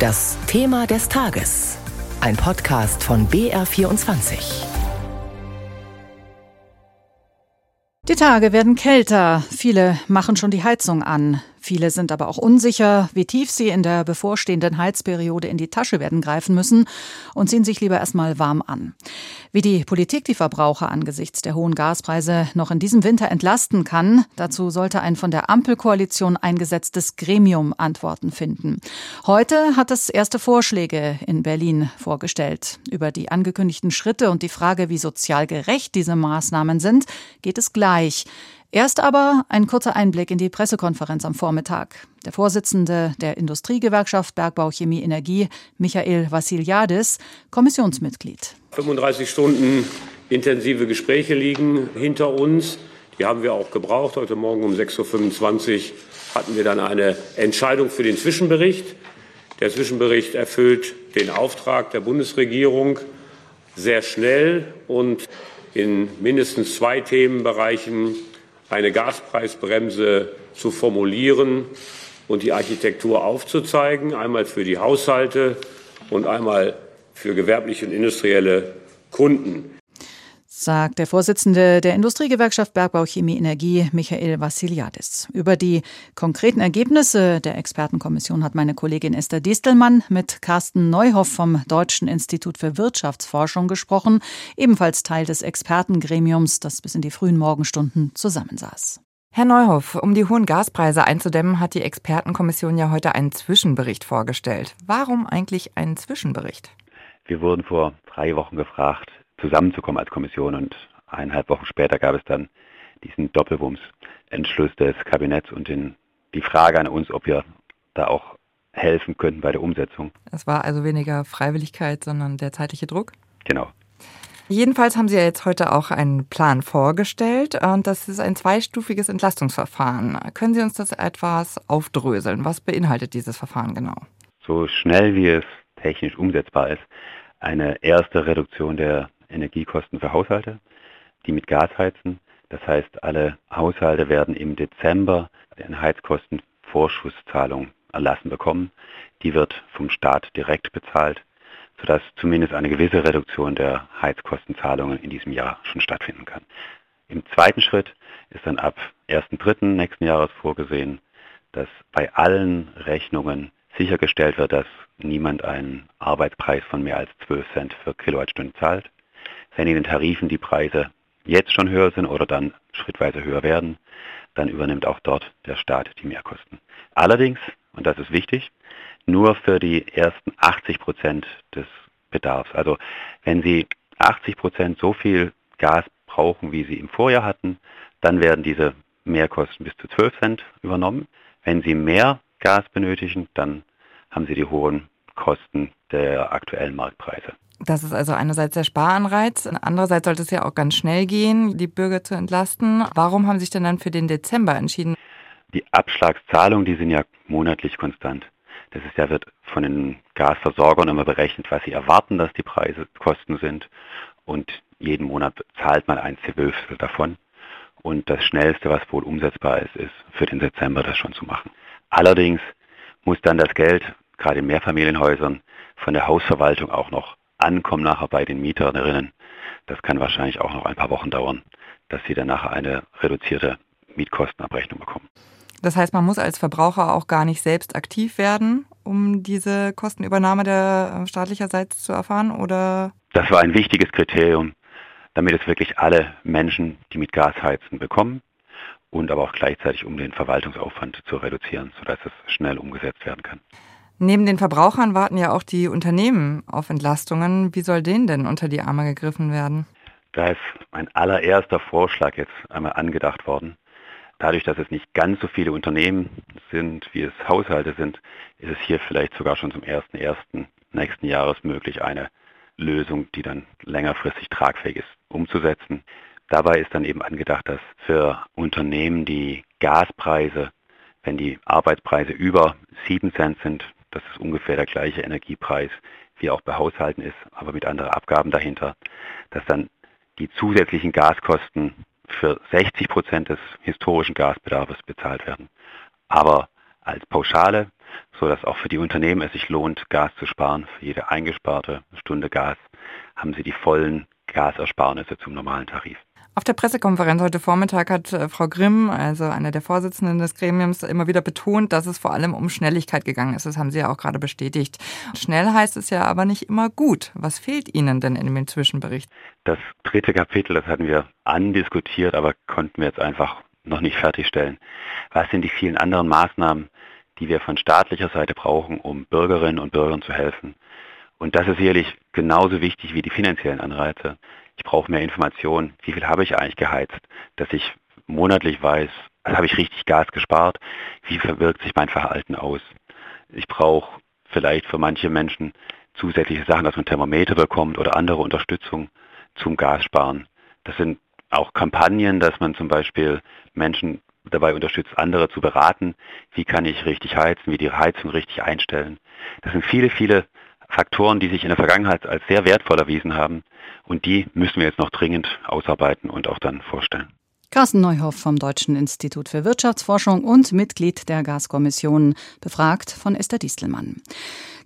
Das Thema des Tages. Ein Podcast von BR24. Die Tage werden kälter. Viele machen schon die Heizung an. Viele sind aber auch unsicher, wie tief sie in der bevorstehenden Heizperiode in die Tasche werden greifen müssen und ziehen sich lieber erstmal warm an. Wie die Politik die Verbraucher angesichts der hohen Gaspreise noch in diesem Winter entlasten kann, dazu sollte ein von der Ampelkoalition eingesetztes Gremium Antworten finden. Heute hat es erste Vorschläge in Berlin vorgestellt. Über die angekündigten Schritte und die Frage, wie sozial gerecht diese Maßnahmen sind, geht es gleich. Erst aber ein kurzer Einblick in die Pressekonferenz am Vormittag. Der Vorsitzende der Industriegewerkschaft Bergbau Chemie Energie, Michael Vassiliadis, Kommissionsmitglied. 35 Stunden intensive Gespräche liegen hinter uns. Die haben wir auch gebraucht. Heute Morgen um 6.25 Uhr hatten wir dann eine Entscheidung für den Zwischenbericht. Der Zwischenbericht erfüllt den Auftrag der Bundesregierung sehr schnell und in mindestens zwei Themenbereichen eine Gaspreisbremse zu formulieren und die Architektur aufzuzeigen, einmal für die Haushalte und einmal für gewerbliche und industrielle Kunden sagt der Vorsitzende der Industriegewerkschaft Bergbau Chemie Energie, Michael Vassiliadis. Über die konkreten Ergebnisse der Expertenkommission hat meine Kollegin Esther Distelmann mit Carsten Neuhoff vom Deutschen Institut für Wirtschaftsforschung gesprochen, ebenfalls Teil des Expertengremiums, das bis in die frühen Morgenstunden zusammensaß. Herr Neuhoff, um die hohen Gaspreise einzudämmen, hat die Expertenkommission ja heute einen Zwischenbericht vorgestellt. Warum eigentlich einen Zwischenbericht? Wir wurden vor drei Wochen gefragt, zusammenzukommen als Kommission. Und eineinhalb Wochen später gab es dann diesen Doppelwumms-Entschluss des Kabinetts und den, die Frage an uns, ob wir da auch helfen könnten bei der Umsetzung. Es war also weniger Freiwilligkeit, sondern der zeitliche Druck? Genau. Jedenfalls haben Sie ja jetzt heute auch einen Plan vorgestellt und das ist ein zweistufiges Entlastungsverfahren. Können Sie uns das etwas aufdröseln? Was beinhaltet dieses Verfahren genau? So schnell wie es technisch umsetzbar ist, eine erste Reduktion der Energiekosten für Haushalte, die mit Gas heizen. Das heißt, alle Haushalte werden im Dezember eine Heizkostenvorschusszahlung erlassen bekommen. Die wird vom Staat direkt bezahlt, sodass zumindest eine gewisse Reduktion der Heizkostenzahlungen in diesem Jahr schon stattfinden kann. Im zweiten Schritt ist dann ab 1.3. nächsten Jahres vorgesehen, dass bei allen Rechnungen sichergestellt wird, dass niemand einen Arbeitspreis von mehr als 12 Cent für Kilowattstunde zahlt. Wenn in den Tarifen die Preise jetzt schon höher sind oder dann schrittweise höher werden, dann übernimmt auch dort der Staat die Mehrkosten. Allerdings, und das ist wichtig, nur für die ersten 80 Prozent des Bedarfs. Also wenn Sie 80 Prozent so viel Gas brauchen, wie Sie im Vorjahr hatten, dann werden diese Mehrkosten bis zu 12 Cent übernommen. Wenn Sie mehr Gas benötigen, dann haben Sie die hohen Kosten der aktuellen Marktpreise. Das ist also einerseits der Sparanreiz, andererseits sollte es ja auch ganz schnell gehen, die Bürger zu entlasten. Warum haben Sie sich denn dann für den Dezember entschieden? Die Abschlagszahlungen, die sind ja monatlich konstant. Das ist ja, wird von den Gasversorgern immer berechnet, was sie erwarten, dass die Preise Kosten sind. Und jeden Monat zahlt man ein Zwölftel davon. Und das Schnellste, was wohl umsetzbar ist, ist für den Dezember das schon zu machen. Allerdings muss dann das Geld, gerade in Mehrfamilienhäusern, von der Hausverwaltung auch noch ankommen nachher bei den Mieterinnen, das kann wahrscheinlich auch noch ein paar Wochen dauern, dass sie dann nachher eine reduzierte Mietkostenabrechnung bekommen. Das heißt, man muss als Verbraucher auch gar nicht selbst aktiv werden, um diese Kostenübernahme der äh, staatlicherseits zu erfahren, oder? Das war ein wichtiges Kriterium, damit es wirklich alle Menschen, die mit Gas heizen, bekommen und aber auch gleichzeitig, um den Verwaltungsaufwand zu reduzieren, sodass es schnell umgesetzt werden kann. Neben den Verbrauchern warten ja auch die Unternehmen auf Entlastungen. Wie soll denen denn unter die Arme gegriffen werden? Da ist ein allererster Vorschlag jetzt einmal angedacht worden. Dadurch, dass es nicht ganz so viele Unternehmen sind, wie es Haushalte sind, ist es hier vielleicht sogar schon zum 1.1. nächsten Jahres möglich, eine Lösung, die dann längerfristig tragfähig ist, umzusetzen. Dabei ist dann eben angedacht, dass für Unternehmen die Gaspreise, wenn die Arbeitspreise über 7 Cent sind, das ist ungefähr der gleiche Energiepreis, wie auch bei Haushalten ist, aber mit anderen Abgaben dahinter, dass dann die zusätzlichen Gaskosten für 60 Prozent des historischen Gasbedarfs bezahlt werden. Aber als Pauschale, sodass auch für die Unternehmen es sich lohnt, Gas zu sparen. Für jede eingesparte Stunde Gas haben sie die vollen Gasersparnisse zum normalen Tarif. Auf der Pressekonferenz heute Vormittag hat äh, Frau Grimm, also eine der Vorsitzenden des Gremiums, immer wieder betont, dass es vor allem um Schnelligkeit gegangen ist. Das haben Sie ja auch gerade bestätigt. Schnell heißt es ja aber nicht immer gut. Was fehlt Ihnen denn in dem Zwischenbericht? Das dritte Kapitel, das hatten wir andiskutiert, aber konnten wir jetzt einfach noch nicht fertigstellen. Was sind die vielen anderen Maßnahmen, die wir von staatlicher Seite brauchen, um Bürgerinnen und Bürgern zu helfen? Und das ist sicherlich genauso wichtig wie die finanziellen Anreize ich brauche mehr Informationen. Wie viel habe ich eigentlich geheizt? Dass ich monatlich weiß, habe ich richtig Gas gespart? Wie verwirkt sich mein Verhalten aus? Ich brauche vielleicht für manche Menschen zusätzliche Sachen, dass man Thermometer bekommt oder andere Unterstützung zum Gassparen. Das sind auch Kampagnen, dass man zum Beispiel Menschen dabei unterstützt, andere zu beraten, wie kann ich richtig heizen, wie die Heizung richtig einstellen. Das sind viele, viele Faktoren, die sich in der Vergangenheit als sehr wertvoll erwiesen haben. Und die müssen wir jetzt noch dringend ausarbeiten und auch dann vorstellen. Carsten Neuhoff vom Deutschen Institut für Wirtschaftsforschung und Mitglied der Gaskommission, befragt von Esther Distelmann.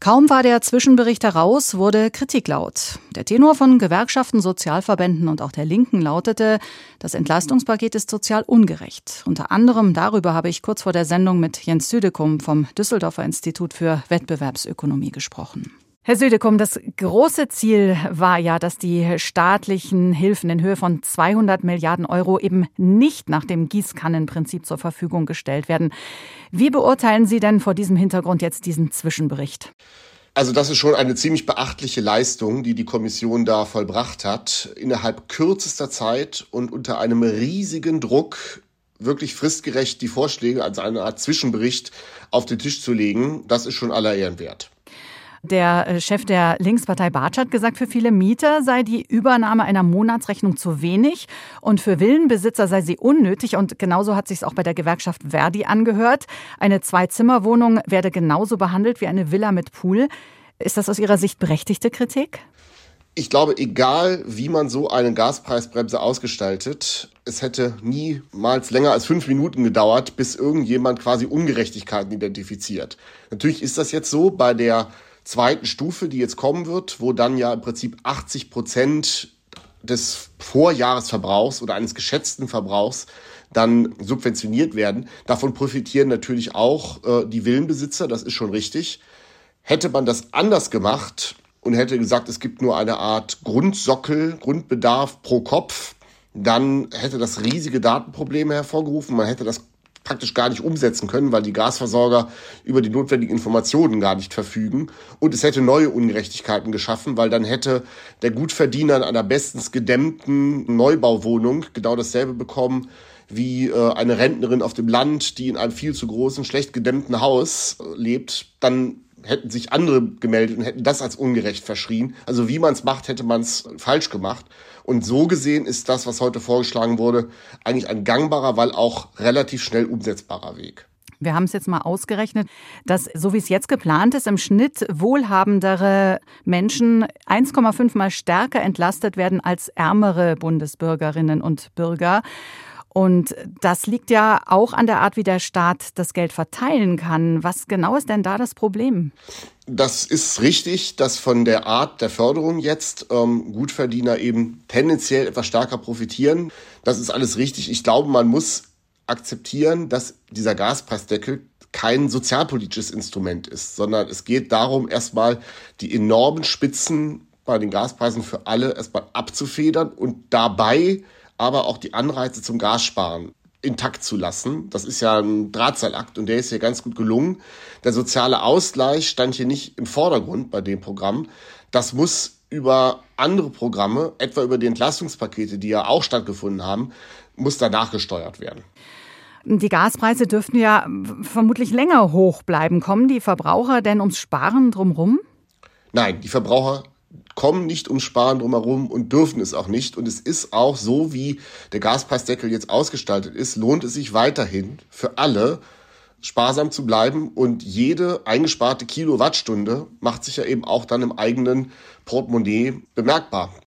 Kaum war der Zwischenbericht heraus, wurde Kritik laut. Der Tenor von Gewerkschaften, Sozialverbänden und auch der Linken lautete, das Entlastungspaket ist sozial ungerecht. Unter anderem darüber habe ich kurz vor der Sendung mit Jens Südekum vom Düsseldorfer Institut für Wettbewerbsökonomie gesprochen. Herr Södekum, das große Ziel war ja, dass die staatlichen Hilfen in Höhe von 200 Milliarden Euro eben nicht nach dem Gießkannenprinzip zur Verfügung gestellt werden. Wie beurteilen Sie denn vor diesem Hintergrund jetzt diesen Zwischenbericht? Also das ist schon eine ziemlich beachtliche Leistung, die die Kommission da vollbracht hat. Innerhalb kürzester Zeit und unter einem riesigen Druck wirklich fristgerecht die Vorschläge als eine Art Zwischenbericht auf den Tisch zu legen, das ist schon aller Ehren wert. Der äh, Chef der Linkspartei Bartsch hat gesagt, für viele Mieter sei die Übernahme einer Monatsrechnung zu wenig und für Villenbesitzer sei sie unnötig. Und genauso hat sich es auch bei der Gewerkschaft Verdi angehört. Eine Zwei-Zimmer-Wohnung werde genauso behandelt wie eine Villa mit Pool. Ist das aus Ihrer Sicht berechtigte Kritik? Ich glaube, egal wie man so eine Gaspreisbremse ausgestaltet, es hätte niemals länger als fünf Minuten gedauert, bis irgendjemand quasi Ungerechtigkeiten identifiziert. Natürlich ist das jetzt so bei der zweiten Stufe, die jetzt kommen wird, wo dann ja im Prinzip 80 Prozent des Vorjahresverbrauchs oder eines geschätzten Verbrauchs dann subventioniert werden. Davon profitieren natürlich auch äh, die Villenbesitzer, das ist schon richtig. Hätte man das anders gemacht und hätte gesagt, es gibt nur eine Art Grundsockel, Grundbedarf pro Kopf, dann hätte das riesige Datenprobleme hervorgerufen. Man hätte das praktisch gar nicht umsetzen können, weil die Gasversorger über die notwendigen Informationen gar nicht verfügen. Und es hätte neue Ungerechtigkeiten geschaffen, weil dann hätte der Gutverdiener in einer bestens gedämmten Neubauwohnung genau dasselbe bekommen wie äh, eine Rentnerin auf dem Land, die in einem viel zu großen, schlecht gedämmten Haus äh, lebt, dann hätten sich andere gemeldet und hätten das als ungerecht verschrien. Also wie man es macht, hätte man es falsch gemacht. Und so gesehen ist das, was heute vorgeschlagen wurde, eigentlich ein gangbarer, weil auch relativ schnell umsetzbarer Weg. Wir haben es jetzt mal ausgerechnet, dass so wie es jetzt geplant ist, im Schnitt wohlhabendere Menschen 1,5 mal stärker entlastet werden als ärmere Bundesbürgerinnen und Bürger. Und das liegt ja auch an der Art, wie der Staat das Geld verteilen kann. Was genau ist denn da das Problem? Das ist richtig, dass von der Art der Förderung jetzt ähm, Gutverdiener eben tendenziell etwas stärker profitieren. Das ist alles richtig. Ich glaube, man muss akzeptieren, dass dieser Gaspreisdeckel kein sozialpolitisches Instrument ist, sondern es geht darum, erstmal die enormen Spitzen bei den Gaspreisen für alle erstmal abzufedern und dabei aber auch die Anreize zum Gassparen intakt zu lassen. Das ist ja ein Drahtseilakt und der ist hier ganz gut gelungen. Der soziale Ausgleich stand hier nicht im Vordergrund bei dem Programm. Das muss über andere Programme, etwa über die Entlastungspakete, die ja auch stattgefunden haben, muss danach gesteuert werden. Die Gaspreise dürften ja vermutlich länger hoch bleiben. Kommen die Verbraucher denn ums Sparen drumherum? Nein, die Verbraucher kommen nicht ums Sparen drumherum und dürfen es auch nicht. Und es ist auch so, wie der Gaspreisdeckel jetzt ausgestaltet ist, lohnt es sich weiterhin für alle sparsam zu bleiben und jede eingesparte Kilowattstunde macht sich ja eben auch dann im eigenen Portemonnaie bemerkbar.